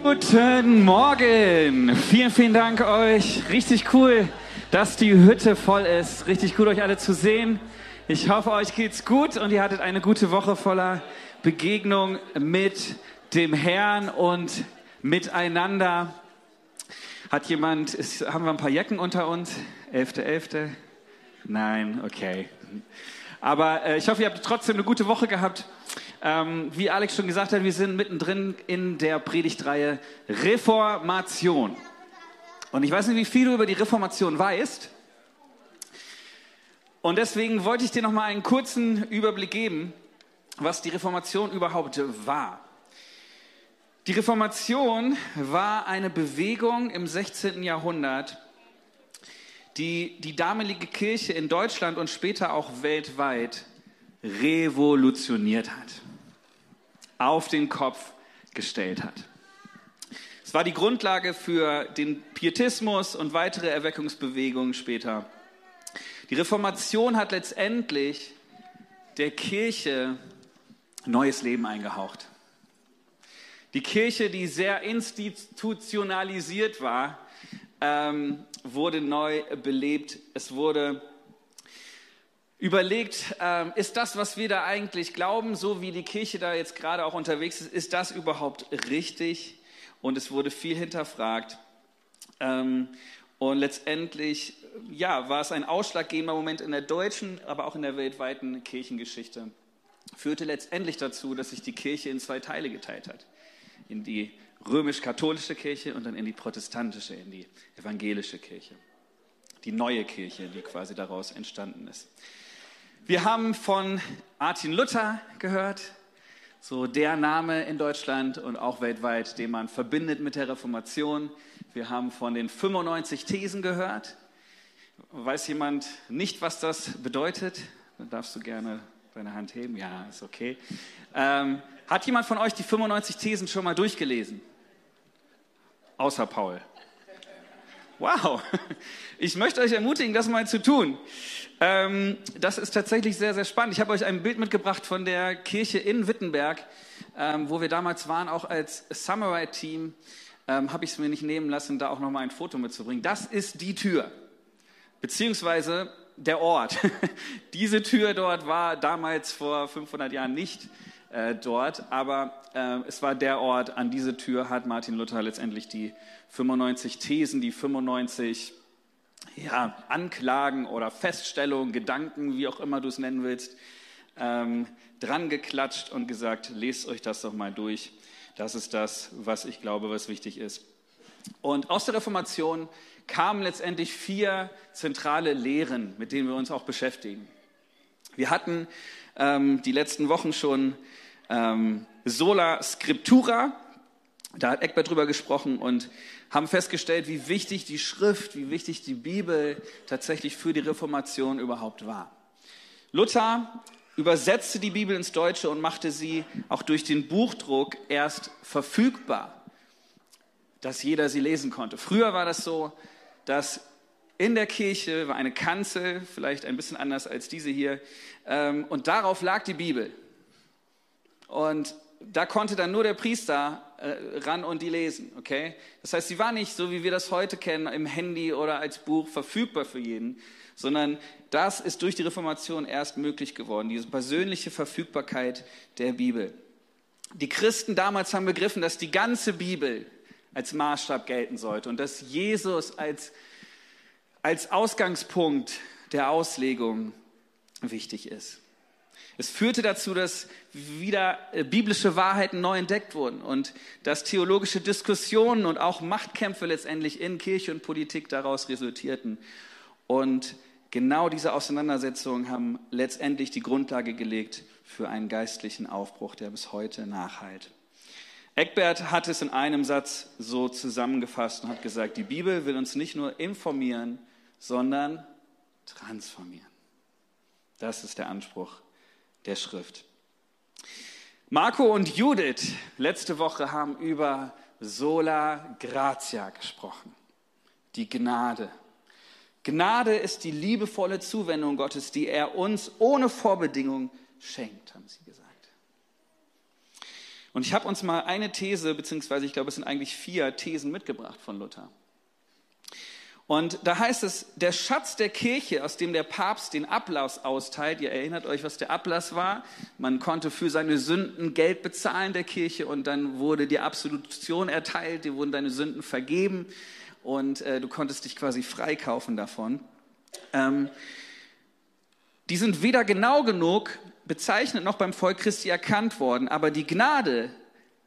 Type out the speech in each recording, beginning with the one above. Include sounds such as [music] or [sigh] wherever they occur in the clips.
Guten Morgen. Vielen, vielen Dank euch. Richtig cool, dass die Hütte voll ist. Richtig gut, euch alle zu sehen. Ich hoffe, euch geht's gut und ihr hattet eine gute Woche voller Begegnung mit dem Herrn und miteinander. Hat jemand, ist, haben wir ein paar Jacken unter uns? Elfte, elfte? Nein, okay. Aber äh, ich hoffe, ihr habt trotzdem eine gute Woche gehabt. Ähm, wie Alex schon gesagt hat, wir sind mittendrin in der Predigtreihe Reformation. Und ich weiß nicht, wie viel du über die Reformation weißt. Und deswegen wollte ich dir noch mal einen kurzen Überblick geben, was die Reformation überhaupt war. Die Reformation war eine Bewegung im 16. Jahrhundert, die die damalige Kirche in Deutschland und später auch weltweit revolutioniert hat auf den Kopf gestellt hat. Es war die Grundlage für den Pietismus und weitere Erweckungsbewegungen später. Die Reformation hat letztendlich der Kirche neues Leben eingehaucht. Die Kirche, die sehr institutionalisiert war, ähm, wurde neu belebt. Es wurde überlegt, ähm, ist das, was wir da eigentlich glauben, so wie die Kirche da jetzt gerade auch unterwegs ist, ist das überhaupt richtig? Und es wurde viel hinterfragt. Ähm, und letztendlich, ja, war es ein ausschlaggebender Moment in der deutschen, aber auch in der weltweiten Kirchengeschichte. Führte letztendlich dazu, dass sich die Kirche in zwei Teile geteilt hat. In die römisch-katholische Kirche und dann in die protestantische, in die evangelische Kirche. Die neue Kirche, die quasi daraus entstanden ist. Wir haben von Martin Luther gehört, so der Name in Deutschland und auch weltweit, den man verbindet mit der Reformation. Wir haben von den 95 Thesen gehört. Weiß jemand nicht, was das bedeutet? Dann darfst du gerne deine Hand heben. Ja, ist okay. Ähm, hat jemand von euch die 95 Thesen schon mal durchgelesen? Außer Paul. Wow. Ich möchte euch ermutigen, das mal zu tun. Ähm, das ist tatsächlich sehr, sehr spannend. Ich habe euch ein Bild mitgebracht von der Kirche in Wittenberg, ähm, wo wir damals waren, auch als Samurai-Team. Ähm, habe ich es mir nicht nehmen lassen, da auch nochmal ein Foto mitzubringen. Das ist die Tür, beziehungsweise der Ort. [laughs] Diese Tür dort war damals vor 500 Jahren nicht äh, dort, aber äh, es war der Ort, an diese Tür hat Martin Luther letztendlich die 95 Thesen, die 95 ja, Anklagen oder Feststellungen, Gedanken, wie auch immer du es nennen willst, ähm, dran geklatscht und gesagt, lest euch das doch mal durch. Das ist das, was ich glaube, was wichtig ist. Und aus der Reformation kamen letztendlich vier zentrale Lehren, mit denen wir uns auch beschäftigen. Wir hatten ähm, die letzten Wochen schon ähm, Sola Scriptura, da hat Eckbert drüber gesprochen und haben festgestellt, wie wichtig die Schrift, wie wichtig die Bibel tatsächlich für die Reformation überhaupt war. Luther übersetzte die Bibel ins Deutsche und machte sie auch durch den Buchdruck erst verfügbar, dass jeder sie lesen konnte. Früher war das so, dass in der Kirche war eine Kanzel, vielleicht ein bisschen anders als diese hier, ähm, und darauf lag die Bibel. Und da konnte dann nur der Priester äh, ran und die lesen, okay? Das heißt, sie war nicht so, wie wir das heute kennen, im Handy oder als Buch verfügbar für jeden, sondern das ist durch die Reformation erst möglich geworden, diese persönliche Verfügbarkeit der Bibel. Die Christen damals haben begriffen, dass die ganze Bibel als Maßstab gelten sollte und dass Jesus als, als Ausgangspunkt der Auslegung wichtig ist. Es führte dazu, dass wieder äh, biblische Wahrheiten neu entdeckt wurden und dass theologische Diskussionen und auch Machtkämpfe letztendlich in Kirche und Politik daraus resultierten. Und genau diese Auseinandersetzungen haben letztendlich die Grundlage gelegt für einen geistlichen Aufbruch, der bis heute nachhalt. Eckbert hat es in einem Satz so zusammengefasst und hat gesagt, die Bibel will uns nicht nur informieren, sondern transformieren. Das ist der Anspruch der Schrift. Marco und Judith letzte Woche haben über Sola Gratia gesprochen, die Gnade. Gnade ist die liebevolle Zuwendung Gottes, die er uns ohne Vorbedingung schenkt, haben sie gesagt. Und ich habe uns mal eine These, beziehungsweise ich glaube, es sind eigentlich vier Thesen mitgebracht von Luther. Und da heißt es, der Schatz der Kirche, aus dem der Papst den Ablass austeilt, ihr erinnert euch, was der Ablass war, man konnte für seine Sünden Geld bezahlen der Kirche und dann wurde die Absolution erteilt, dir wurden deine Sünden vergeben und äh, du konntest dich quasi freikaufen davon. Ähm, die sind weder genau genug bezeichnet noch beim Volk Christi erkannt worden, aber die Gnade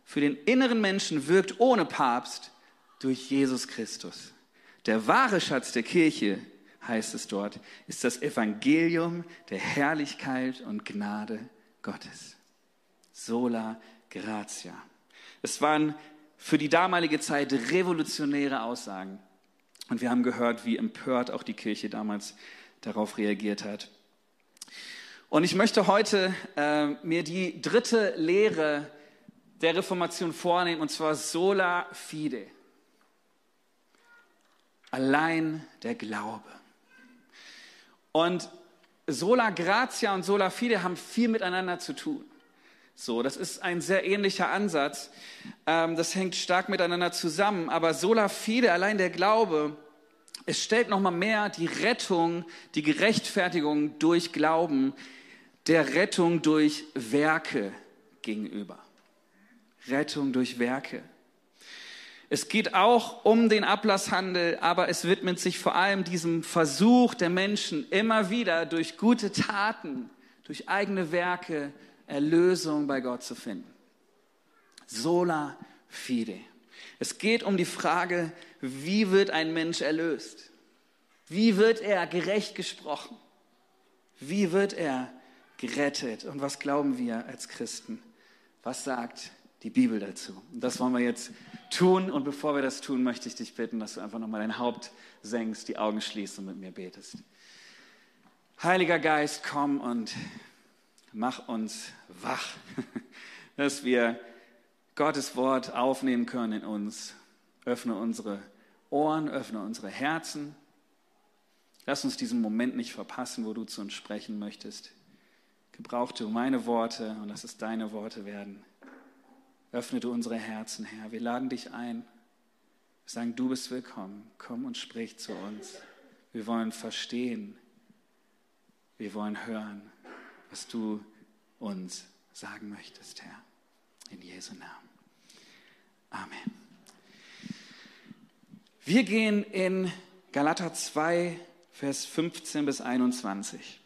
für den inneren Menschen wirkt ohne Papst durch Jesus Christus. Der wahre Schatz der Kirche, heißt es dort, ist das Evangelium der Herrlichkeit und Gnade Gottes. Sola gratia. Es waren für die damalige Zeit revolutionäre Aussagen. Und wir haben gehört, wie empört auch die Kirche damals darauf reagiert hat. Und ich möchte heute äh, mir die dritte Lehre der Reformation vornehmen, und zwar sola fide. Allein der Glaube. Und sola gratia und sola fide haben viel miteinander zu tun. So, das ist ein sehr ähnlicher Ansatz. Ähm, das hängt stark miteinander zusammen. Aber sola fide, allein der Glaube, es stellt nochmal mehr die Rettung, die Gerechtfertigung durch Glauben, der Rettung durch Werke gegenüber. Rettung durch Werke. Es geht auch um den Ablasshandel, aber es widmet sich vor allem diesem Versuch der Menschen, immer wieder durch gute Taten, durch eigene Werke Erlösung bei Gott zu finden. Sola fide. Es geht um die Frage, wie wird ein Mensch erlöst? Wie wird er gerecht gesprochen? Wie wird er gerettet? Und was glauben wir als Christen? Was sagt die Bibel dazu. Und das wollen wir jetzt tun. Und bevor wir das tun, möchte ich dich bitten, dass du einfach nochmal dein Haupt senkst, die Augen schließt und mit mir betest. Heiliger Geist, komm und mach uns wach, [laughs] dass wir Gottes Wort aufnehmen können in uns. Öffne unsere Ohren, öffne unsere Herzen. Lass uns diesen Moment nicht verpassen, wo du zu uns sprechen möchtest. Gebrauch du meine Worte und lass es deine Worte werden. Öffne du unsere Herzen, Herr. Wir laden dich ein. Wir sagen, du bist willkommen. Komm und sprich zu uns. Wir wollen verstehen. Wir wollen hören, was du uns sagen möchtest, Herr. In Jesu Namen. Amen. Wir gehen in Galater 2, Vers 15 bis 21.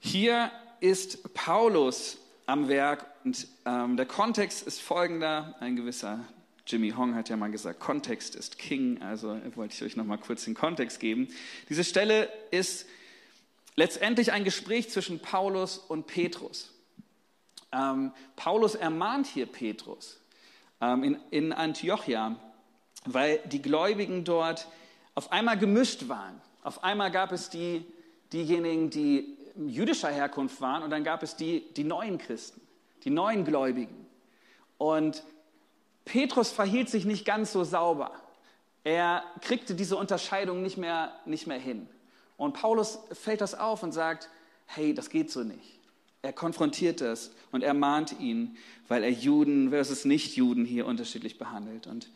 Hier ist Paulus am Werk und ähm, der Kontext ist folgender. Ein gewisser Jimmy Hong hat ja mal gesagt, Kontext ist King, also wollte ich euch noch mal kurz den Kontext geben. Diese Stelle ist letztendlich ein Gespräch zwischen Paulus und Petrus. Ähm, Paulus ermahnt hier Petrus ähm, in, in Antiochia, weil die Gläubigen dort auf einmal gemischt waren. Auf einmal gab es die, diejenigen, die jüdischer Herkunft waren und dann gab es die, die neuen Christen, die neuen Gläubigen. Und Petrus verhielt sich nicht ganz so sauber. Er kriegte diese Unterscheidung nicht mehr, nicht mehr hin. Und Paulus fällt das auf und sagt, hey, das geht so nicht. Er konfrontiert das und er mahnt ihn, weil er Juden versus Nicht-Juden hier unterschiedlich behandelt. Und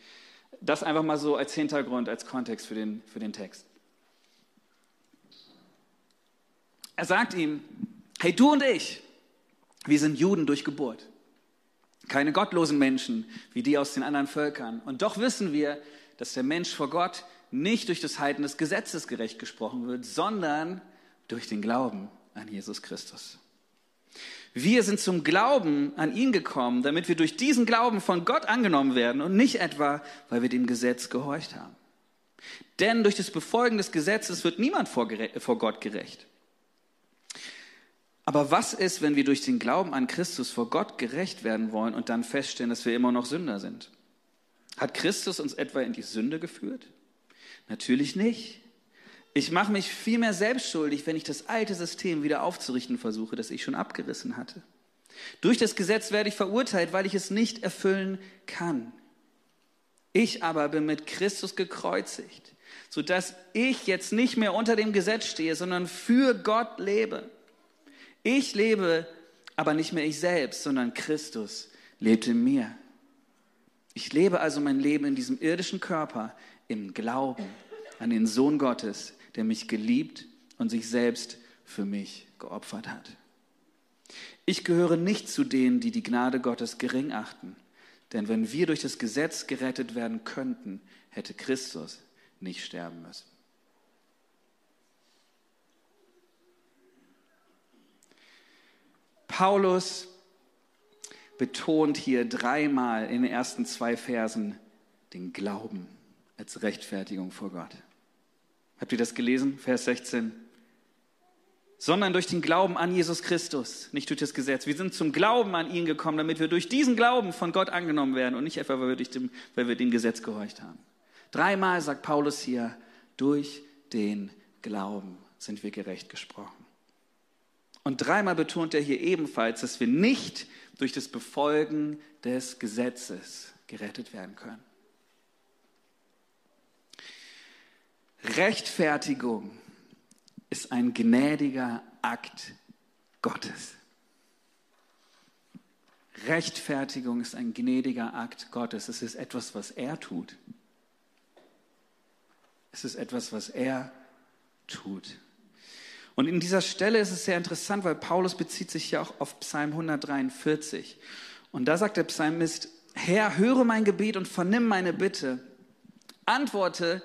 das einfach mal so als Hintergrund, als Kontext für den, für den Text. Er sagt ihm, hey, du und ich, wir sind Juden durch Geburt. Keine gottlosen Menschen wie die aus den anderen Völkern. Und doch wissen wir, dass der Mensch vor Gott nicht durch das Halten des Gesetzes gerecht gesprochen wird, sondern durch den Glauben an Jesus Christus. Wir sind zum Glauben an ihn gekommen, damit wir durch diesen Glauben von Gott angenommen werden und nicht etwa, weil wir dem Gesetz gehorcht haben. Denn durch das Befolgen des Gesetzes wird niemand vor, Gott gerecht. Aber was ist, wenn wir durch den Glauben an Christus vor Gott gerecht werden wollen und dann feststellen, dass wir immer noch Sünder sind? Hat Christus uns etwa in die Sünde geführt? Natürlich nicht. Ich mache mich vielmehr selbst schuldig, wenn ich das alte System wieder aufzurichten versuche, das ich schon abgerissen hatte. Durch das Gesetz werde ich verurteilt, weil ich es nicht erfüllen kann. Ich aber bin mit Christus gekreuzigt, sodass ich jetzt nicht mehr unter dem Gesetz stehe, sondern für Gott lebe. Ich lebe Aber nicht mehr ich selbst, sondern Christus lebt in mir. Ich lebe also mein Leben in diesem irdischen Körper im Glauben an den Sohn Gottes, der mich geliebt und sich selbst für mich geopfert hat. Ich gehöre nicht zu denen, die die Gnade Gottes gering achten. Denn wenn wir durch das Gesetz gerettet werden könnten, hätte Christus nicht sterben müssen. Paulus betont hier dreimal in den ersten zwei Versen den Glauben als Rechtfertigung vor Gott. Habt ihr das gelesen? Vers 16. Sondern durch den Glauben an Jesus Christus, nicht durch das Gesetz. Wir sind zum Glauben an ihn gekommen, damit wir durch diesen Glauben von Gott angenommen werden und nicht etwa, weil wir, durch dem, weil wir dem Gesetz gehorcht haben. Dreimal sagt Paulus hier, durch den Glauben sind wir gerecht gesprochen. Und dreimal betont er hier ebenfalls, dass wir nicht durch das Befolgen des Gesetzes gerettet werden können. Rechtfertigung ist ein gnädiger Akt Gottes. Rechtfertigung ist ein gnädiger Akt Gottes. Es ist etwas, was er tut. Es ist etwas, was er tut. Und in dieser Stelle ist es sehr interessant, weil Paulus bezieht sich ja auch auf Psalm 143. Und da sagt der Psalmist, Herr, höre mein Gebet und vernimm meine Bitte. Antworte,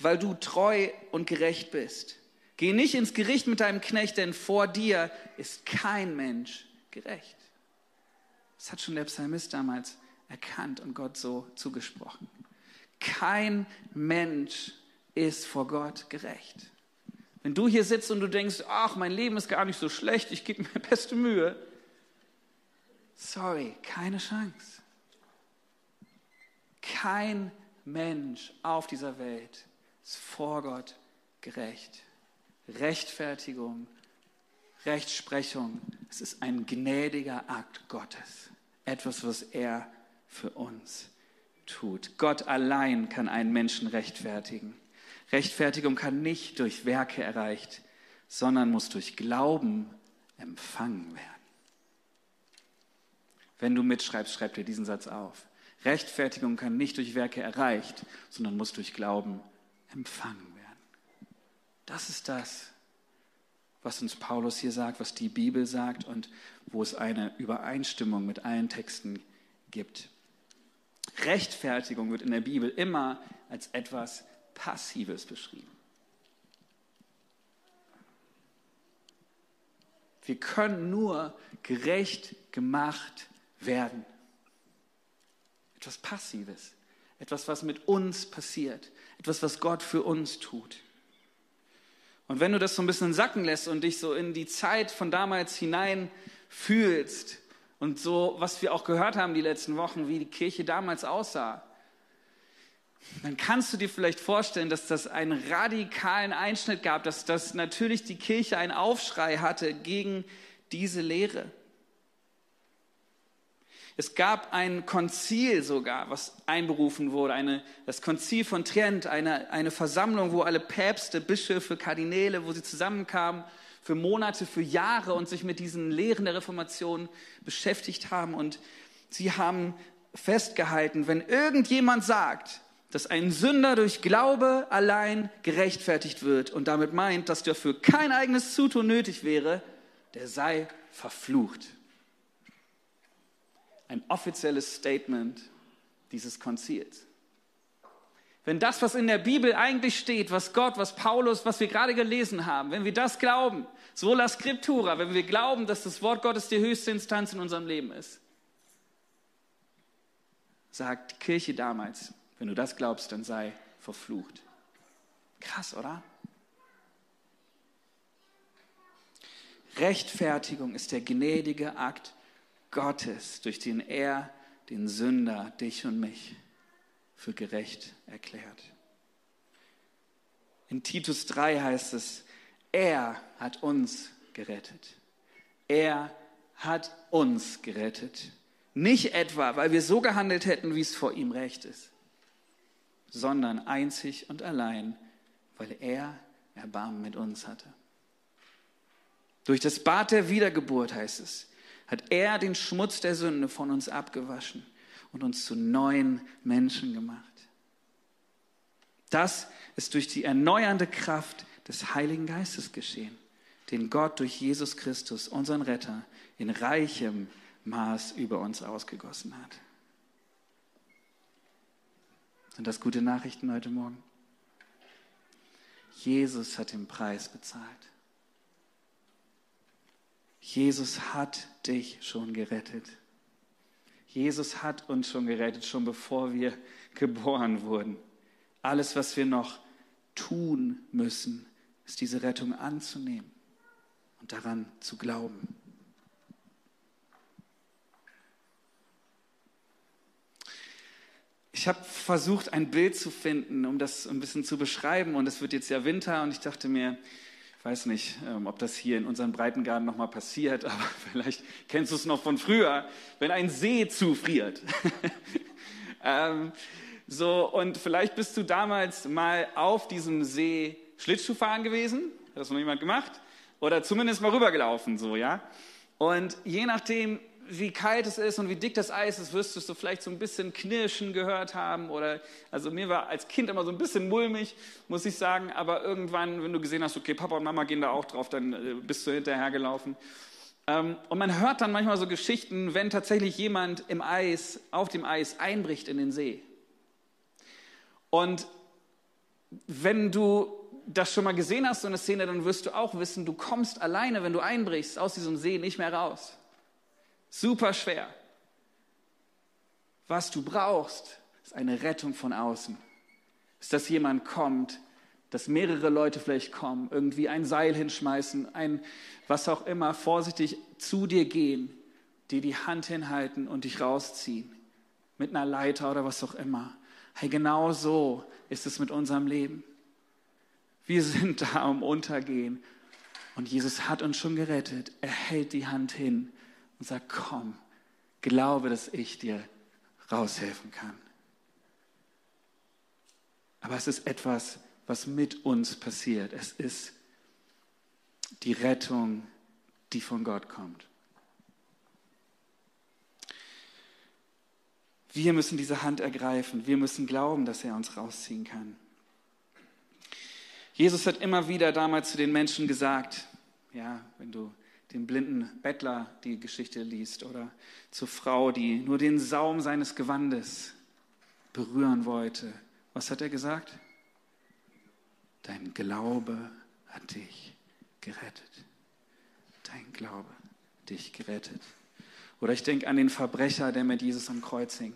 weil du treu und gerecht bist. Geh nicht ins Gericht mit deinem Knecht, denn vor dir ist kein Mensch gerecht. Das hat schon der Psalmist damals erkannt und Gott so zugesprochen. Kein Mensch ist vor Gott gerecht. Wenn du hier sitzt und du denkst, ach, mein Leben ist gar nicht so schlecht, ich gebe mir [laughs] beste Mühe. Sorry, keine Chance. Kein Mensch auf dieser Welt ist vor Gott gerecht. Rechtfertigung, Rechtsprechung, es ist ein gnädiger Akt Gottes. Etwas, was er für uns tut. Gott allein kann einen Menschen rechtfertigen. Rechtfertigung kann nicht durch Werke erreicht, sondern muss durch Glauben empfangen werden. Wenn du mitschreibst, schreib dir diesen Satz auf. Rechtfertigung kann nicht durch Werke erreicht, sondern muss durch Glauben empfangen werden. Das ist das, was uns Paulus hier sagt, was die Bibel sagt und wo es eine Übereinstimmung mit allen Texten gibt. Rechtfertigung wird in der Bibel immer als etwas Passives beschrieben. Wir können nur gerecht gemacht werden. Etwas Passives, etwas, was mit uns passiert, etwas, was Gott für uns tut. Und wenn du das so ein bisschen sacken lässt und dich so in die Zeit von damals hinein fühlst und so, was wir auch gehört haben die letzten Wochen, wie die Kirche damals aussah, dann kannst du dir vielleicht vorstellen, dass das einen radikalen Einschnitt gab, dass, dass natürlich die Kirche einen Aufschrei hatte gegen diese Lehre. Es gab ein Konzil sogar, was einberufen wurde, eine, das Konzil von Trient, eine, eine Versammlung, wo alle Päpste, Bischöfe, Kardinäle, wo sie zusammenkamen für Monate, für Jahre und sich mit diesen Lehren der Reformation beschäftigt haben. Und sie haben festgehalten, wenn irgendjemand sagt, dass ein Sünder durch Glaube allein gerechtfertigt wird und damit meint, dass dafür kein eigenes Zutun nötig wäre, der sei verflucht. Ein offizielles Statement dieses Konzils. Wenn das, was in der Bibel eigentlich steht, was Gott, was Paulus, was wir gerade gelesen haben, wenn wir das glauben, sola scriptura, wenn wir glauben, dass das Wort Gottes die höchste Instanz in unserem Leben ist, sagt die Kirche damals, wenn du das glaubst, dann sei verflucht. Krass, oder? Rechtfertigung ist der gnädige Akt Gottes, durch den er den Sünder, dich und mich, für gerecht erklärt. In Titus 3 heißt es, er hat uns gerettet. Er hat uns gerettet. Nicht etwa, weil wir so gehandelt hätten, wie es vor ihm recht ist, sondern einzig und allein, weil er Erbarmen mit uns hatte. Durch das Bad der Wiedergeburt heißt es, hat er den Schmutz der Sünde von uns abgewaschen und uns zu neuen Menschen gemacht. Das ist durch die erneuernde Kraft des Heiligen Geistes geschehen, den Gott durch Jesus Christus, unseren Retter, in reichem Maß über uns ausgegossen hat. Sind das gute Nachrichten heute Morgen? Jesus hat den Preis bezahlt. Jesus hat dich schon gerettet. Jesus hat uns schon gerettet, schon bevor wir [laughs] geboren wurden. Alles, was wir noch tun müssen, ist diese Rettung anzunehmen und daran zu glauben. Ich habe versucht, ein Bild zu finden, um das ein bisschen zu beschreiben. Und es wird jetzt ja Winter und ich dachte mir, ich weiß nicht, ähm, ob das hier in unserem Breitengarten nochmal passiert, [laughs] aber vielleicht kennst du es noch von früher, wenn ein See zufriert. [laughs] ähm, so, und vielleicht bist du damals mal auf diesem See Schlittschuh fahren gewesen. Hat das noch jemand gemacht? Oder zumindest mal rübergelaufen, so, ja? Und je nachdem, wie kalt es ist und wie dick das Eis ist, wirst du vielleicht so ein bisschen Knirschen gehört haben. Oder, also mir war als Kind immer so ein bisschen mulmig, muss ich sagen. Aber irgendwann, wenn du gesehen hast, okay, Papa und Mama gehen da auch drauf, dann äh, bist du hinterhergelaufen. Ähm, und man hört dann manchmal so Geschichten, wenn tatsächlich jemand im Eis, auf dem Eis einbricht in den See. Und wenn du das schon mal gesehen hast, so eine Szene, dann wirst du auch wissen, du kommst alleine, wenn du einbrichst, aus diesem See nicht mehr raus. Super schwer. Was du brauchst, ist eine Rettung von außen. Ist, dass jemand kommt, dass mehrere Leute vielleicht kommen, irgendwie ein Seil hinschmeißen, ein was auch immer, vorsichtig zu dir gehen, dir die Hand hinhalten und dich rausziehen. Mit einer Leiter oder was auch immer. Hey, genau so ist es mit unserem Leben. Wir sind [laughs] da um Untergehen. Und Jesus hat uns schon gerettet. Er hält die Hand hin und sagt, komm, glaube, dass ich dir raushelfen kann. Aber es ist etwas, was mit uns passiert. Es ist die Rettung, die von Gott kommt. Wir müssen diese Hand ergreifen. Wir müssen glauben, dass er uns rausziehen kann. Jesus hat immer wieder damals zu den Menschen gesagt, ja, wenn du den blinden Bettler die Geschichte liest oder zur Frau, die nur den Saum seines Gewandes berühren wollte. Was hat er gesagt? Dein Glaube hat dich gerettet. Dein Glaube hat dich gerettet. Oder ich denke an den Verbrecher, der mit Jesus am Kreuz hing,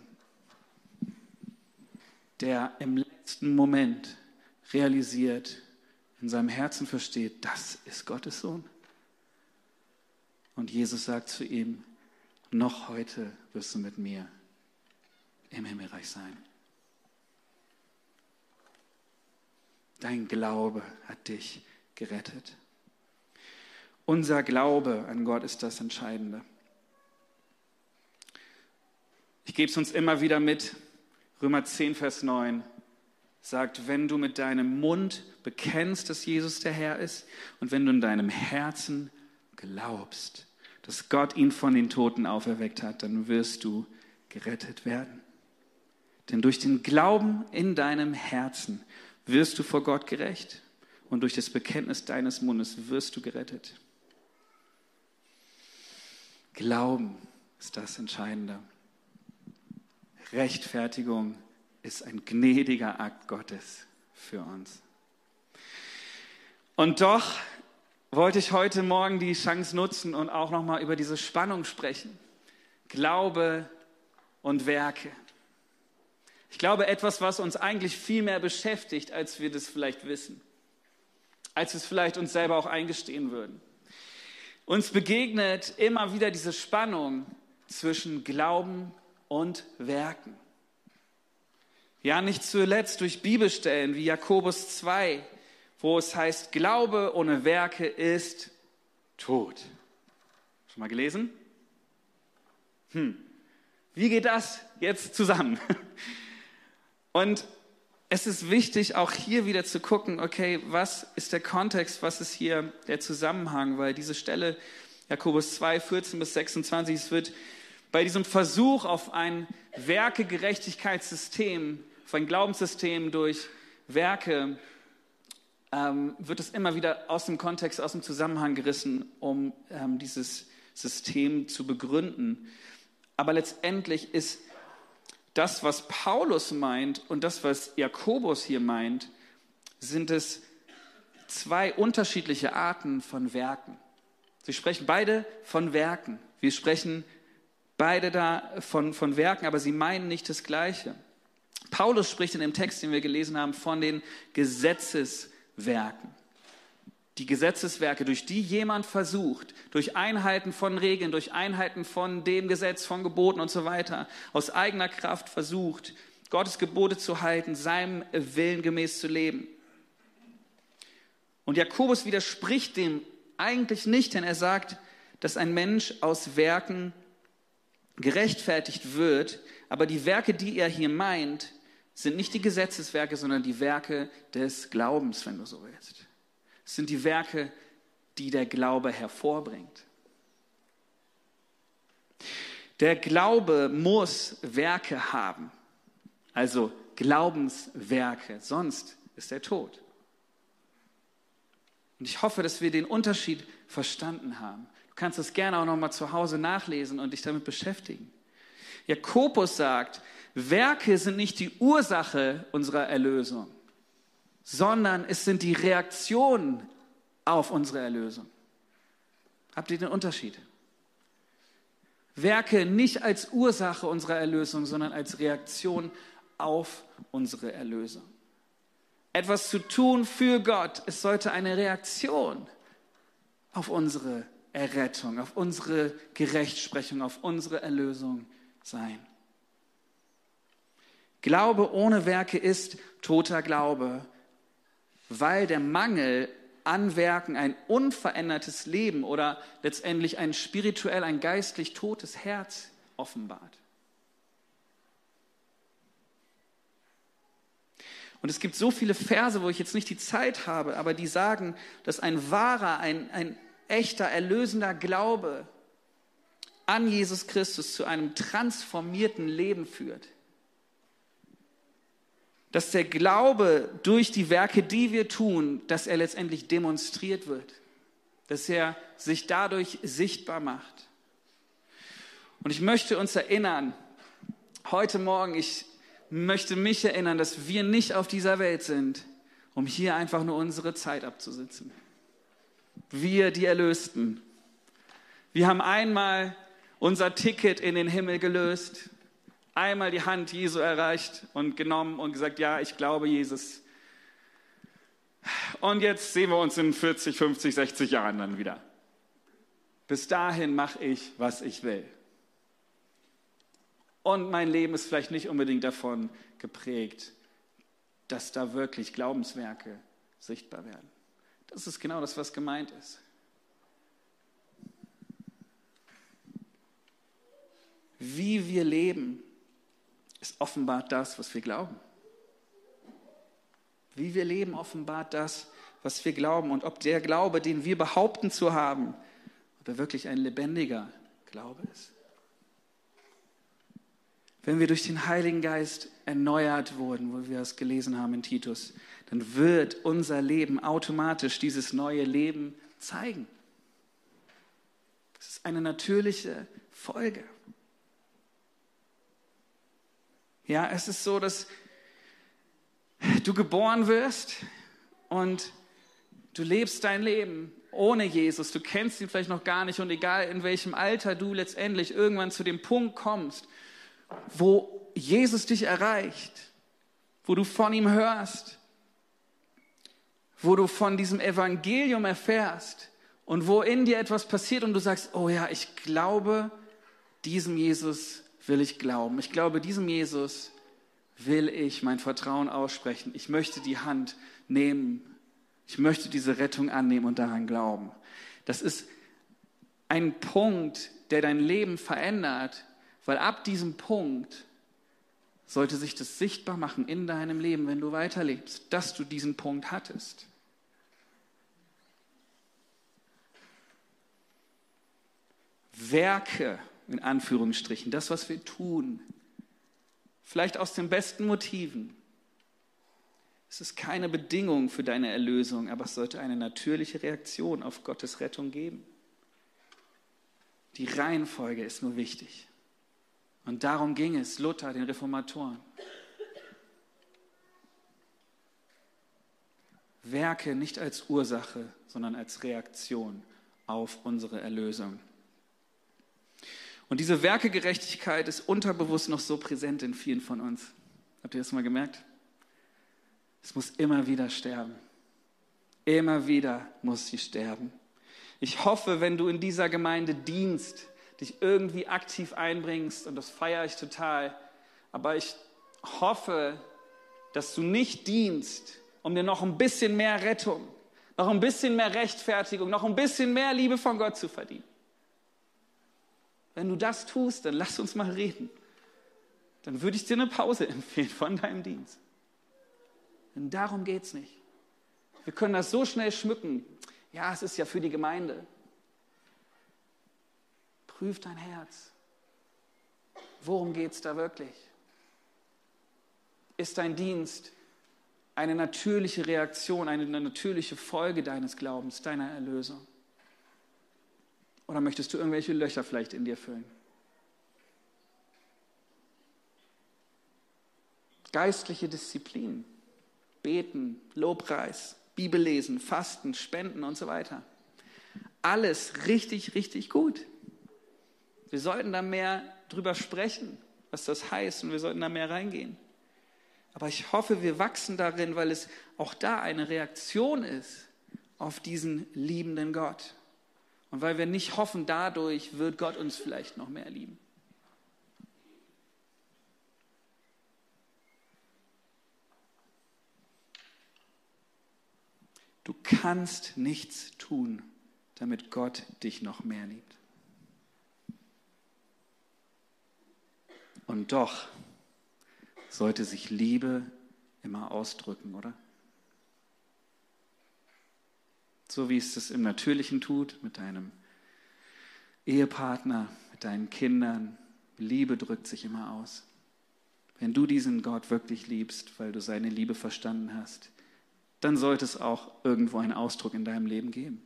der im letzten Moment realisiert, in seinem Herzen versteht, das ist Gottes Sohn. Und Jesus sagt zu ihm, noch heute wirst du mit mir im Himmelreich sein. Dein Glaube hat dich gerettet. Unser Glaube an Gott ist das Entscheidende. Ich gebe es uns immer wieder mit. Römer 10, Vers 9 sagt, wenn du mit deinem Mund bekennst, dass Jesus der Herr ist und wenn du in deinem Herzen glaubst, dass Gott ihn von den Toten auferweckt hat, dann wirst du gerettet werden. Denn durch den Glauben in deinem Herzen wirst du vor Gott gerecht und durch das Bekenntnis deines Mundes wirst du gerettet. Glauben ist das Entscheidende. Rechtfertigung ist ein gnädiger Akt Gottes für uns. Und doch wollte ich heute Morgen die Chance nutzen und auch nochmal über diese Spannung sprechen. Glaube und Werke. Ich glaube, etwas, was uns eigentlich viel mehr beschäftigt, als wir das vielleicht wissen. Als wir es vielleicht uns selber auch eingestehen würden. Uns begegnet immer wieder diese Spannung zwischen Glauben und Werken. Ja, nicht zuletzt durch Bibelstellen wie Jakobus 2, wo es heißt, Glaube ohne Werke ist tot. Schon mal gelesen? Hm. Wie geht das jetzt zusammen? [laughs] Und es ist wichtig, auch hier wieder zu gucken, okay, was ist der Kontext, was ist hier der Zusammenhang, weil diese Stelle Jakobus 2, 14 bis 26. Es wird bei diesem Versuch auf ein Werke-Gerechtigkeitssystem, auf ein Glaubenssystem durch Werke, ähm, wird es immer wieder aus dem Kontext, aus dem Zusammenhang gerissen, um ähm, dieses System zu begründen. Aber letztendlich ist das, was Paulus meint und das, was Jakobus hier meint, sind es zwei unterschiedliche Arten von Werken. Sie sprechen beide von Werken. Wir sprechen beide da von, von Werken, aber sie meinen nicht das Gleiche. Paulus spricht in dem Text, den wir gelesen haben, von den Gesetzeswerken. Die Gesetzeswerke, durch die jemand versucht, durch Einhalten von Regeln, durch Einhalten von dem Gesetz, von Geboten und so weiter, aus eigener Kraft versucht, Gottes Gebote zu halten, seinem Willen gemäß zu leben. Und Jakobus widerspricht dem eigentlich nicht, denn er sagt, dass ein Mensch aus Werken gerechtfertigt wird, aber die Werke, die er hier meint, sind nicht die Gesetzeswerke, sondern die Werke des Glaubens, wenn du so willst. Es sind die Werke, die der Glaube hervorbringt. Der Glaube muss Werke haben, also Glaubenswerke, sonst ist er tot. Und ich hoffe, dass wir den Unterschied verstanden haben. Du kannst es gerne auch noch mal zu Hause nachlesen und dich damit beschäftigen. Jakobus sagt, Werke sind nicht die Ursache unserer Erlösung, sondern es sind die Reaktionen auf unsere Erlösung. Habt ihr den Unterschied? Werke nicht als Ursache unserer Erlösung, sondern als Reaktion auf unsere Erlösung etwas zu tun für Gott, es sollte eine Reaktion auf unsere Errettung, auf unsere Gerechtsprechung, auf unsere Erlösung sein. Glaube ohne Werke ist toter Glaube, weil der Mangel an Werken ein unverändertes Leben oder letztendlich ein spirituell, ein geistlich totes Herz offenbart. Und es gibt so viele Verse, wo ich jetzt nicht die Zeit habe, aber die sagen, dass ein wahrer, ein, ein echter, erlösender Glaube an Jesus Christus zu einem transformierten Leben führt. Dass der Glaube durch die Werke, die wir tun, dass er letztendlich demonstriert wird. Dass er sich dadurch sichtbar macht. Und ich möchte uns erinnern, heute Morgen, ich möchte mich erinnern, dass wir nicht auf dieser Welt sind, um hier einfach nur unsere Zeit abzusitzen. Wir, die Erlösten. Wir haben einmal unser Ticket in den Himmel gelöst, einmal die Hand Jesu erreicht und genommen und gesagt, ja, ich glaube Jesus. Und jetzt sehen wir uns in 40, 50, 60 Jahren dann wieder. Bis dahin mache ich, was ich will. Und mein Leben ist vielleicht nicht unbedingt davon geprägt, dass da wirklich Glaubenswerke sichtbar werden. Das ist genau das, was gemeint ist. Wie wir leben, ist offenbart das, was wir glauben. Wie wir leben, offenbart das, was wir glauben. Und ob der Glaube, den wir behaupten zu haben, ob er wirklich ein lebendiger Glaube ist wenn wir durch den Heiligen Geist erneuert wurden, wo wir es gelesen haben in Titus, dann wird unser Leben automatisch dieses neue Leben zeigen. Das ist eine natürliche Folge. Ja, es ist so, dass du geboren wirst und du lebst dein Leben ohne Jesus. Du kennst ihn vielleicht noch gar nicht und egal in welchem Alter du letztendlich irgendwann zu dem Punkt kommst, wo Jesus dich erreicht, wo du von ihm hörst, wo du von diesem Evangelium erfährst und wo in dir etwas passiert und du sagst, oh ja, ich glaube, diesem Jesus will ich glauben. Ich glaube, diesem Jesus will ich mein Vertrauen aussprechen. Ich möchte die Hand nehmen. Ich möchte diese Rettung annehmen und daran glauben. Das ist ein Punkt, der dein Leben verändert, weil ab diesem Punkt sollte sich das sichtbar machen in deinem Leben, wenn du weiterlebst, dass du diesen Punkt hattest. Werke, in Anführungsstrichen, das, was wir tun, vielleicht aus den besten Motiven, es ist keine Bedingung für deine Erlösung, aber es sollte eine natürliche Reaktion auf Gottes Rettung geben. Die Reihenfolge ist nur wichtig. Und darum ging es Luther, den Reformatoren. Werke nicht als Ursache, sondern als Reaktion auf unsere Erlösung. Und diese Werkegerechtigkeit ist unterbewusst noch so präsent in vielen von uns. Habt ihr das mal gemerkt? Es muss immer wieder sterben. Immer wieder muss sie sterben. Ich hoffe, wenn du in dieser Gemeinde dienst, dich irgendwie aktiv einbringst, und das feiere ich total, aber ich hoffe, dass du nicht dienst, um dir noch ein bisschen mehr Rettung, noch ein bisschen mehr Rechtfertigung, noch ein bisschen mehr Liebe von Gott zu verdienen. Wenn du das tust, dann lass uns mal reden. Dann würde ich dir eine Pause [laughs] empfehlen von deinem Dienst. Denn darum geht es nicht. Wir können das so schnell schmücken. Ja, es ist ja für die Gemeinde. Prüf dein Herz. Worum geht es da wirklich? Ist dein Dienst eine natürliche Reaktion, eine natürliche Folge deines Glaubens, deiner Erlösung? Oder möchtest du irgendwelche Löcher vielleicht in dir füllen? Geistliche Disziplin, Beten, Lobpreis, Bibellesen, Fasten, Spenden und so weiter. Alles richtig, richtig gut. Wir sollten da mehr drüber sprechen, was das heißt, und wir sollten da mehr reingehen. Aber ich hoffe, wir wachsen darin, weil es auch da eine Reaktion ist auf diesen liebenden Gott. Und weil wir nicht hoffen, dadurch wird Gott uns vielleicht noch mehr lieben. Du kannst nichts tun, damit Gott dich noch mehr liebt. Und doch sollte sich Liebe immer ausdrücken, oder? So wie es das im Natürlichen tut, mit deinem Ehepartner, mit deinen Kindern. Liebe drückt sich immer aus. Wenn du diesen Gott wirklich liebst, weil du seine Liebe verstanden hast, dann sollte es auch irgendwo einen Ausdruck in deinem Leben geben.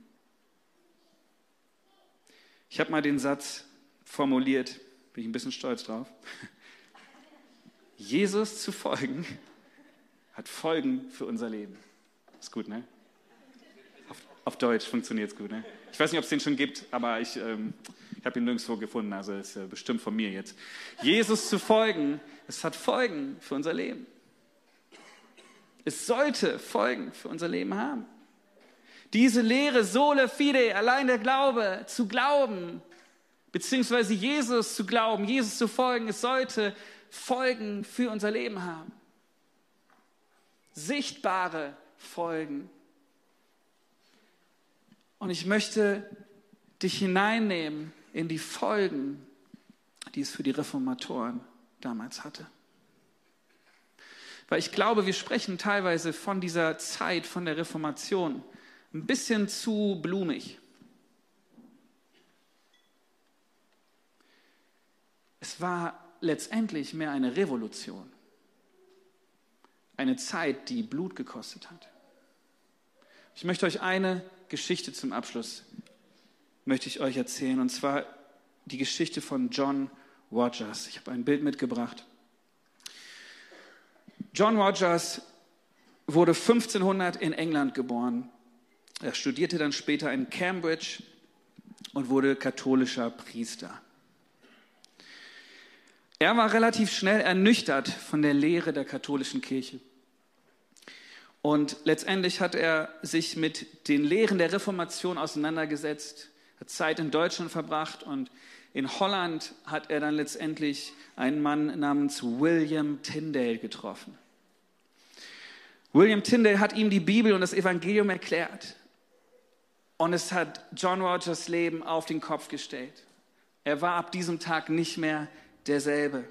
Ich habe mal den Satz formuliert, bin ich ein bisschen stolz drauf. [laughs] Jesus zu folgen hat Folgen für unser Leben. Ist gut, ne? Auf Deutsch funktioniert es gut. Ne? Ich weiß nicht, ob es den schon gibt, aber ich, ähm, ich habe ihn nirgendwo gefunden, also ist äh, bestimmt von mir jetzt. Jesus zu folgen, es hat Folgen für unser Leben. Es sollte Folgen für unser Leben haben. Diese Lehre, sole fide, allein der Glaube, zu glauben, beziehungsweise Jesus zu glauben, Jesus zu folgen, es sollte Folgen für unser Leben haben. Sichtbare Folgen. Und ich möchte dich hineinnehmen in die Folgen, die es für die Reformatoren damals hatte. Weil ich glaube, wir sprechen teilweise von dieser Zeit, von der Reformation, ein bisschen zu blumig. Es war letztendlich mehr eine Revolution. Eine Zeit, die Blut gekostet hat. Ich möchte euch eine Geschichte zum Abschluss möchte ich euch erzählen, und zwar die Geschichte von John Rogers. Ich habe ein Bild mitgebracht. John Rogers wurde 1500 in England geboren. Er studierte dann später in Cambridge und wurde katholischer Priester. Er war relativ schnell ernüchtert von der Lehre der katholischen Kirche. Und letztendlich hat er sich mit den Lehren der Reformation auseinandergesetzt, hat Zeit in Deutschland verbracht und in Holland hat er dann letztendlich einen Mann namens William Tyndale getroffen. William Tyndale hat ihm die Bibel und das Evangelium erklärt. Und es hat John Rogers Leben auf den Kopf gestellt. Er war ab diesem Tag nicht mehr derselbe.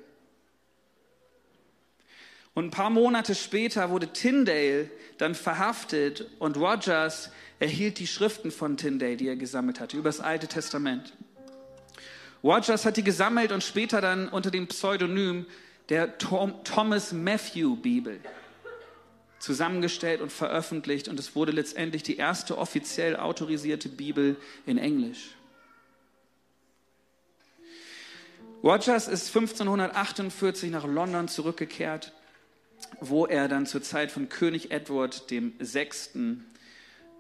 Und ein paar Monate später wurde Tyndale dann verhaftet und Rogers erhielt die Schriften von Tyndale, die er gesammelt hatte, über das Alte Testament. Rogers hat die gesammelt und später dann unter dem Pseudonym der Tom, Thomas Matthew Bibel zusammengestellt und veröffentlicht und es wurde letztendlich die erste offiziell autorisierte Bibel in Englisch. Rogers ist 1548 nach London zurückgekehrt, wo er dann zur Zeit von König Edward VI.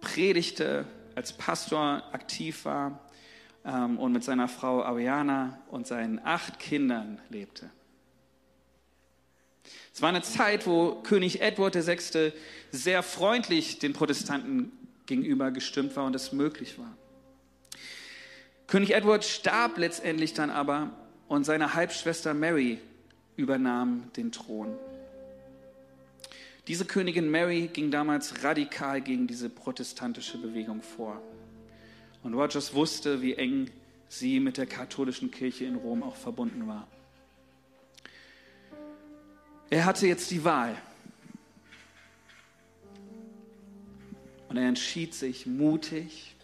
predigte, als Pastor aktiv war ähm, und mit seiner Frau Ariana und seinen acht Kindern lebte. Es war eine Zeit, wo König Edward VI. sehr freundlich den Protestanten gegenüber gestimmt war und es möglich war. König Edward starb letztendlich dann aber und seine Halbschwester Mary übernahm den Thron. Diese Königin Mary ging damals radikal gegen diese protestantische Bewegung vor. Und Rogers wusste, wie eng sie mit der katholischen Kirche in Rom auch verbunden war. Er hatte jetzt die Wahl. Und er entschied sich mutig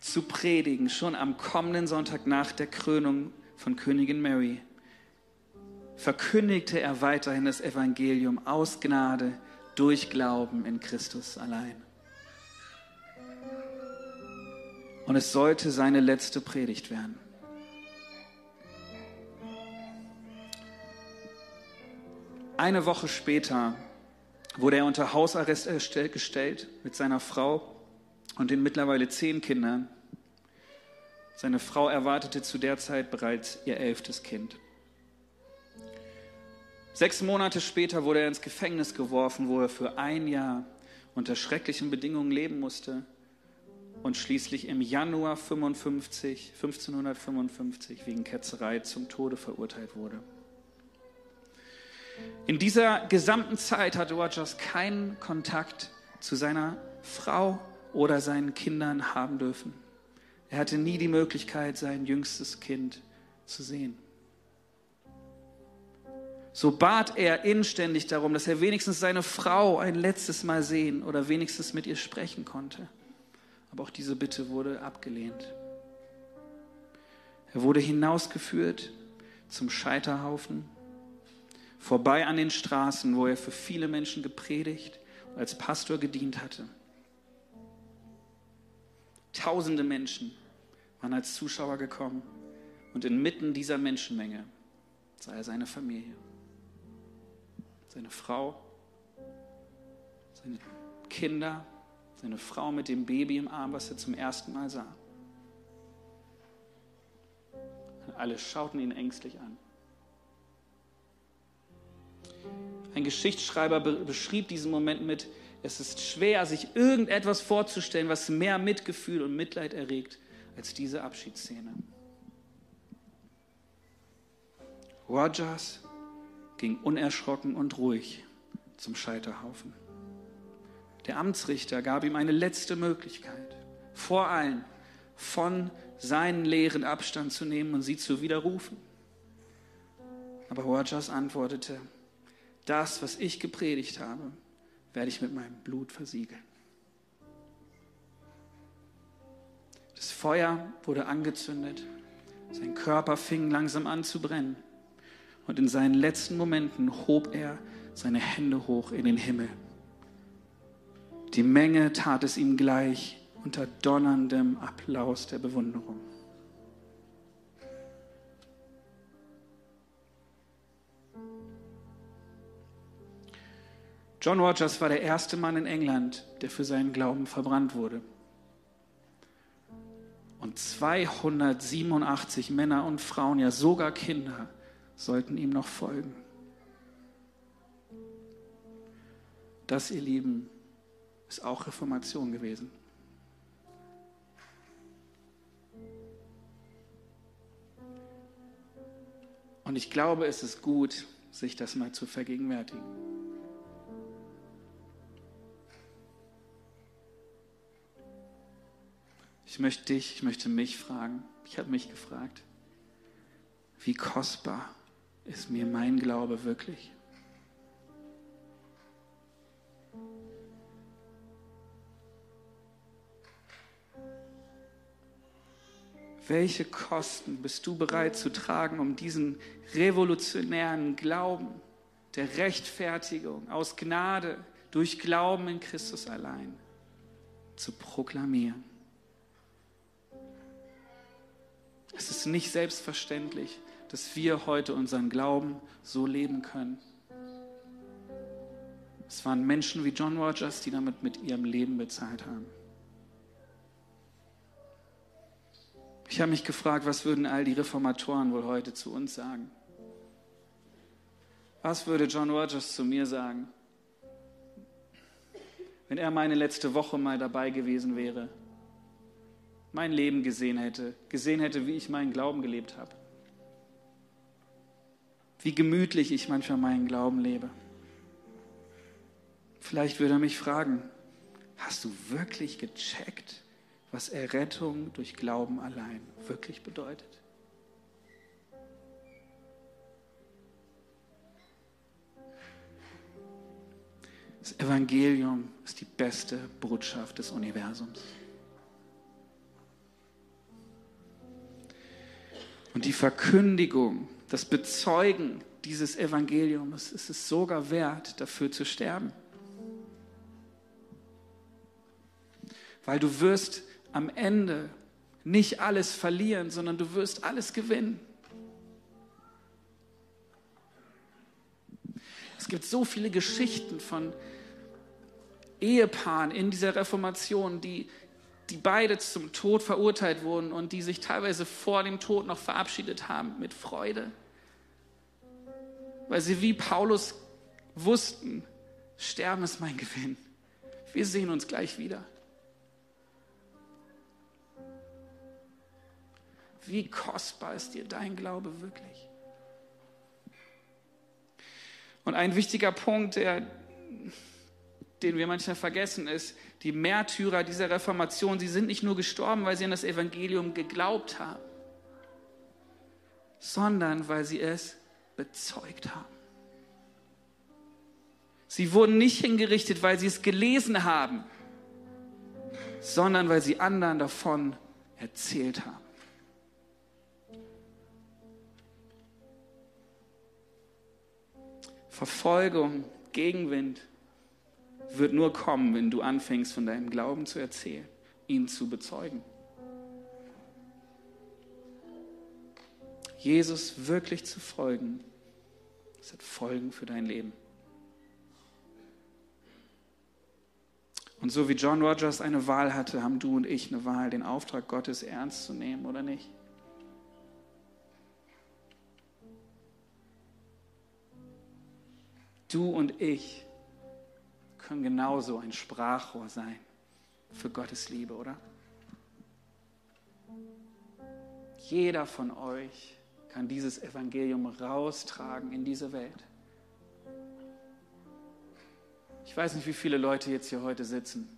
zu predigen, schon am kommenden Sonntag nach der Krönung von Königin Mary. Verkündigte er weiterhin das Evangelium aus Gnade durch Glauben in Christus allein. Und es sollte seine letzte Predigt werden. Eine Woche später wurde er unter Hausarrest gestellt mit seiner Frau und den mittlerweile zehn Kindern. Seine Frau erwartete zu der Zeit bereits ihr elftes Kind. Sechs Monate später wurde er ins Gefängnis geworfen, wo er für ein Jahr unter schrecklichen Bedingungen leben musste und schließlich im Januar 55, 1555 wegen Ketzerei zum Tode verurteilt wurde. In dieser gesamten Zeit hatte Rogers keinen Kontakt zu seiner Frau oder seinen Kindern haben dürfen. Er hatte nie die Möglichkeit, sein jüngstes Kind zu sehen. So bat er inständig darum, dass er wenigstens seine Frau ein letztes Mal sehen oder wenigstens mit ihr sprechen konnte. Aber auch diese Bitte wurde abgelehnt. Er wurde hinausgeführt zum Scheiterhaufen vorbei an den Straßen, wo er für viele Menschen gepredigt und als Pastor gedient hatte. Tausende Menschen waren als Zuschauer gekommen und inmitten dieser Menschenmenge sah er seine Familie, seine Frau, seine Kinder, seine Frau mit dem Baby im Arm, was er zum ersten Mal sah. alle schauten ihn ängstlich an. Ein Geschichtsschreiber beschrieb diesen Moment mit, es ist schwer, sich irgendetwas vorzustellen, was mehr Mitgefühl und Mitleid erregt als diese Abschiedsszene. Rogers ging unerschrocken und ruhig zum Scheiterhaufen. Der Amtsrichter gab ihm eine letzte Möglichkeit, vor allen von seinen Lehren Abstand zu nehmen und sie zu widerrufen. Aber Rogers antwortete, das, was ich gepredigt habe, werde ich mit meinem Blut versiegeln. Das Feuer wurde angezündet, sein Körper fing langsam an zu brennen und in seinen letzten Momenten hob er seine Hände hoch in den Himmel. Die Menge tat es ihm gleich unter donnerndem Applaus der Bewunderung. John Rogers war der erste Mann in England, der für seinen Glauben verbrannt wurde. Und 287 Männer und Frauen, ja sogar Kinder, sollten ihm noch folgen. Das, ihr Lieben, ist auch Reformation gewesen. Und ich glaube, es ist gut, sich das mal zu vergegenwärtigen. Ich möchte dich, ich möchte mich fragen. Ich habe mich gefragt, wie kostbar ist mir mein Glaube wirklich? Welche Kosten bist du bereit zu tragen, um diesen revolutionären Glauben der Rechtfertigung aus Gnade durch Glauben in Christus allein zu proklamieren? Es ist nicht selbstverständlich, dass wir heute unseren Glauben so leben können. Es waren Menschen wie John Rogers, die damit mit ihrem Leben bezahlt haben. Ich habe mich gefragt, was würden all die Reformatoren wohl heute zu uns sagen? Was würde John Rogers zu mir sagen, wenn er meine letzte Woche mal dabei gewesen wäre, mein Leben gesehen hätte, gesehen hätte, wie ich meinen Glauben gelebt habe, wie gemütlich ich manchmal meinen Glauben lebe? Vielleicht würde er mich fragen, hast du wirklich gecheckt, was Errettung durch Glauben allein wirklich bedeutet. Das Evangelium ist die beste Botschaft des Universums. Und die Verkündigung, das Bezeugen dieses Evangeliums ist es sogar wert, dafür zu sterben. Weil du wirst am Ende nicht alles verlieren, sondern du wirst alles gewinnen. Es gibt so viele Geschichten von Ehepaaren in dieser Reformation, die, die beide zum Tod verurteilt wurden und die sich teilweise vor dem Tod noch verabschiedet haben mit Freude, weil sie wie Paulus wussten, Sterben ist mein Gewinn. Wir sehen uns gleich wieder. Wie kostbar ist dir dein Glaube wirklich? Und ein wichtiger Punkt, der, den wir manchmal vergessen, ist, die Märtyrer dieser Reformation, sie sind nicht nur gestorben, weil sie an das Evangelium geglaubt haben, sondern weil sie es bezeugt haben. Sie wurden nicht hingerichtet, weil sie es gelesen haben, sondern weil sie anderen davon erzählt haben. Verfolgung, Gegenwind wird nur kommen, wenn du anfängst, von deinem Glauben zu erzählen, ihn zu bezeugen. Jesus wirklich zu folgen, das hat Folgen für dein Leben. Und so wie John Rogers eine Wahl hatte, haben du und ich eine Wahl, den Auftrag Gottes ernst zu nehmen oder nicht. Du und ich können genauso ein Sprachrohr sein für Gottes Liebe, oder? Jeder von euch kann dieses Evangelium raustragen in diese Welt. Ich weiß nicht, wie viele Leute jetzt hier heute sitzen,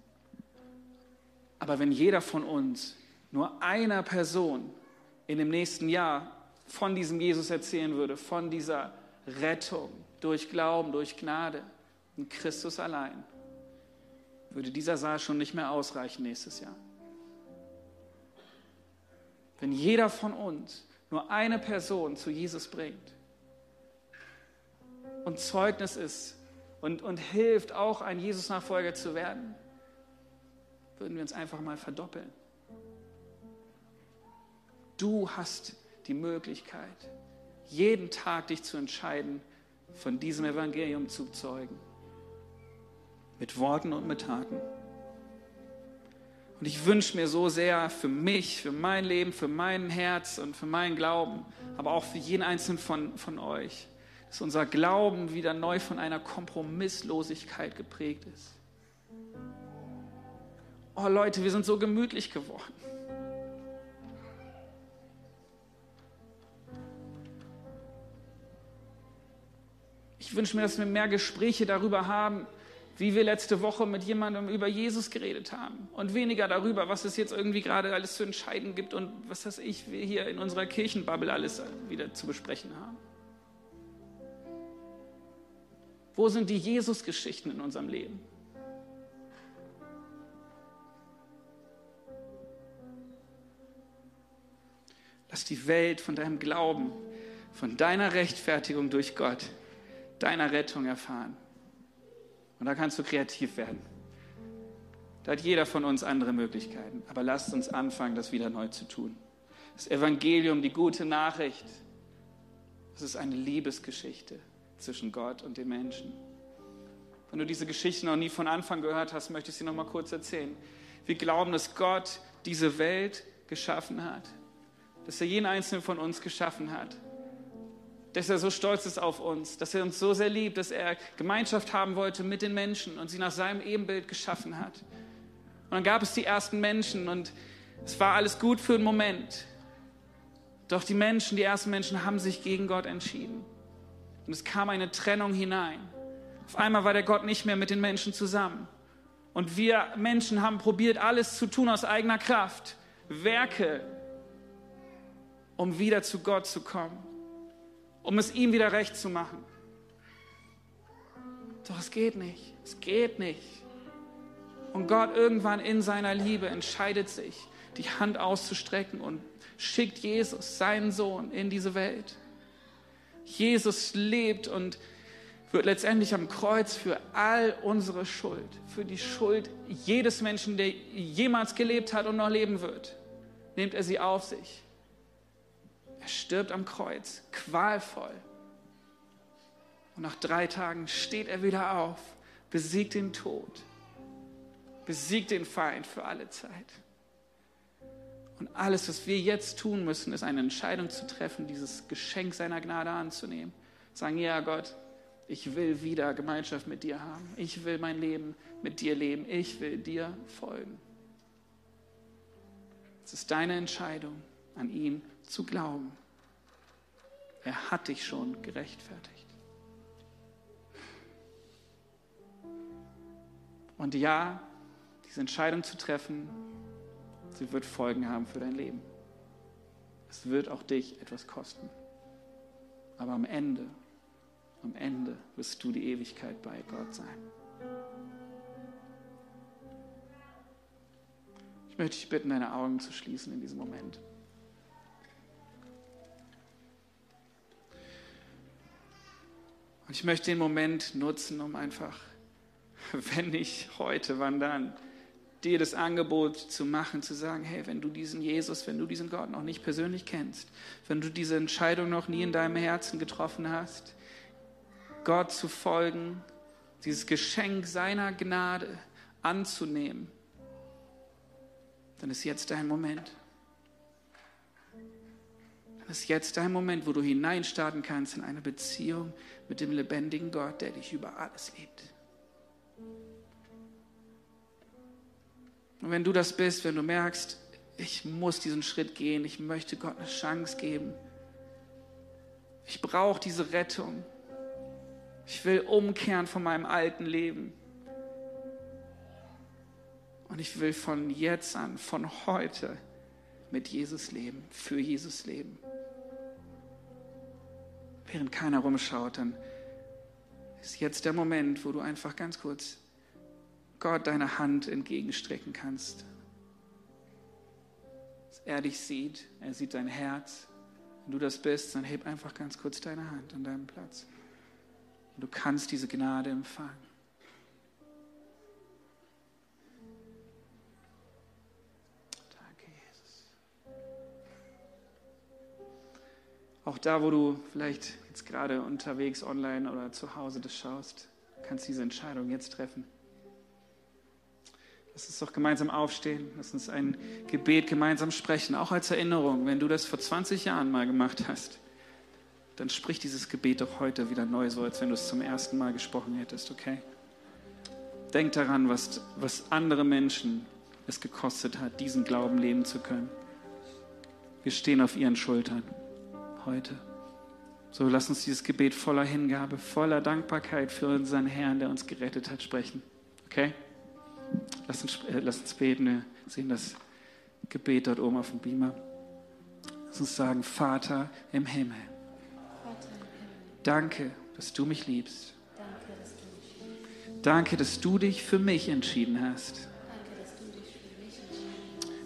aber wenn jeder von uns nur einer Person in dem nächsten Jahr von diesem Jesus erzählen würde, von dieser Rettung, durch Glauben, durch Gnade in Christus allein, würde dieser Saal schon nicht mehr ausreichen nächstes Jahr. Wenn jeder von uns nur eine Person zu Jesus bringt und Zeugnis ist und, und hilft, auch ein Jesus-Nachfolger zu werden, würden wir uns einfach mal verdoppeln. Du hast die Möglichkeit, jeden Tag dich zu entscheiden, von diesem Evangelium zu zeugen. Mit Worten und mit Taten. Und ich wünsche mir so sehr für mich, für mein Leben, für mein Herz und für meinen Glauben, aber auch für jeden einzelnen von, von euch, dass unser Glauben wieder neu von einer Kompromisslosigkeit geprägt ist. Oh Leute, wir sind so gemütlich geworden. Ich wünsche mir, dass wir mehr Gespräche darüber haben, wie wir letzte Woche mit jemandem über Jesus geredet haben und weniger darüber, was es jetzt irgendwie gerade alles zu entscheiden gibt und was das ich wir hier in unserer Kirchenbubble alles wieder zu besprechen haben. Wo sind die Jesus-Geschichten in unserem Leben? die Welt von deinem Glauben, von deiner Rechtfertigung durch Gott, deiner Rettung erfahren. Und da kannst du kreativ werden. Da hat jeder von uns andere Möglichkeiten. Aber lasst uns anfangen, das wieder neu zu tun. Das Evangelium, die gute Nachricht, das ist eine Liebesgeschichte zwischen Gott und den Menschen. Wenn du diese Geschichte noch nie von Anfang gehört hast, möchte ich sie noch mal kurz erzählen. Wir glauben, dass Gott diese Welt geschaffen hat, dass er jeden einzelnen von uns geschaffen hat, dass er so stolz ist auf uns, dass er uns so sehr liebt, dass er Gemeinschaft haben wollte mit den Menschen und sie nach seinem Ebenbild geschaffen hat. Und dann gab es die ersten Menschen und es war alles gut für einen Moment. Doch die Menschen, die ersten Menschen haben sich gegen Gott entschieden. Und es kam eine Trennung hinein. Auf einmal war der Gott nicht mehr mit den Menschen zusammen. Und wir Menschen haben probiert, alles zu tun aus eigener Kraft. Werke, um wieder zu Gott zu kommen. Um es ihm wieder recht zu machen. Doch es geht nicht. Es geht nicht. Und Gott irgendwann in seiner Liebe entscheidet sich, die Hand auszustrecken und schickt Jesus, seinen Sohn, in diese Welt. Jesus lebt und wird letztendlich am Kreuz für all unsere Schuld, für die Schuld jedes Menschen, der jemals gelebt hat und noch leben wird, nimmt er sie auf sich. Er stirbt am Kreuz, qualvoll. Und nach drei Tagen steht er wieder auf, besiegt den Tod besiegt den Feind für alle Zeit. Und alles, was wir jetzt tun müssen, ist eine Entscheidung zu treffen, dieses Geschenk seiner Gnade anzunehmen. Sagen, ja Gott, ich will wieder Gemeinschaft mit dir haben. Ich will mein Leben mit dir leben. Ich will dir folgen. Es ist deine Entscheidung, an ihn zu glauben. Er hat dich schon gerechtfertigt. Und ja, diese Entscheidung zu treffen, sie wird Folgen haben für dein Leben. Es wird auch dich etwas kosten. Aber am Ende, am Ende wirst du die Ewigkeit bei Gott sein. Ich möchte dich bitten, deine Augen zu schließen in diesem Moment. Und ich möchte den Moment nutzen, um einfach, [laughs] wenn nicht heute, wann dann, dir das Angebot zu machen, zu sagen, hey, wenn du diesen Jesus, wenn du diesen Gott noch nicht persönlich kennst, wenn du diese Entscheidung noch nie in deinem Herzen getroffen hast, Gott zu folgen, dieses Geschenk seiner Gnade anzunehmen, dann ist jetzt dein Moment. Dann ist jetzt dein Moment, wo du hineinstarten kannst in eine Beziehung mit dem lebendigen Gott, der dich über alles liebt. Und wenn du das bist, wenn du merkst, ich muss diesen Schritt gehen, ich möchte Gott eine Chance geben, ich brauche diese Rettung, ich will umkehren von meinem alten Leben. Und ich will von jetzt an, von heute mit Jesus leben, für Jesus leben. Während keiner rumschaut, dann ist jetzt der Moment, wo du einfach ganz kurz Gott deine Hand entgegenstrecken kannst. Dass er dich sieht, er sieht dein Herz. Wenn du das bist, dann heb einfach ganz kurz deine Hand an deinem Platz. Und du kannst diese Gnade empfangen. Auch da, wo du vielleicht jetzt gerade unterwegs online oder zu Hause das schaust, kannst du diese Entscheidung jetzt treffen. Lass uns doch gemeinsam aufstehen. Lass uns ein Gebet gemeinsam sprechen, auch als Erinnerung. Wenn du das vor 20 Jahren mal gemacht hast, dann sprich dieses Gebet doch heute wieder neu, so als wenn du es zum ersten Mal gesprochen hättest, okay? Denk daran, was, was andere Menschen es gekostet hat, diesen Glauben leben zu können. Wir stehen auf ihren Schultern heute. So lass uns dieses Gebet voller Hingabe, voller Dankbarkeit für unseren Herrn, der uns gerettet hat, sprechen. Okay? Lass uns, äh, lass uns beten. Wir sehen das Gebet dort oben auf dem Beamer. Lass uns sagen, Vater im Himmel. Danke, dass du mich liebst. Danke, dass du dich für mich entschieden hast.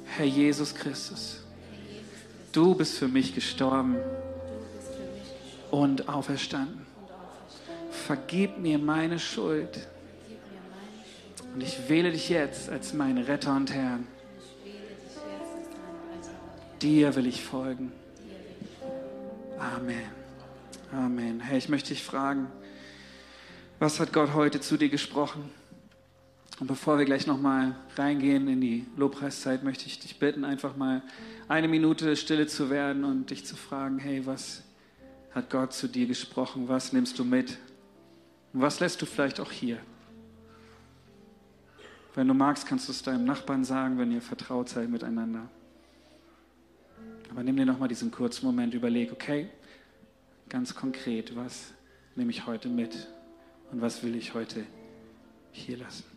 Herr Jesus Christus, Du bist für mich gestorben und auferstanden. Vergib mir meine Schuld. Und ich wähle dich jetzt als meinen Retter und Herrn. Dir will ich folgen. Amen. Amen. Herr, ich möchte dich fragen, was hat Gott heute zu dir gesprochen? Und bevor wir gleich nochmal reingehen in die Lobpreiszeit, möchte ich dich bitten, einfach mal eine Minute stille zu werden und dich zu fragen, hey, was hat Gott zu dir gesprochen? Was nimmst du mit? Und was lässt du vielleicht auch hier? Wenn du magst, kannst du es deinem Nachbarn sagen, wenn ihr vertraut seid miteinander. Aber nimm dir nochmal diesen kurzen Moment, überleg, okay, ganz konkret, was nehme ich heute mit und was will ich heute hier lassen?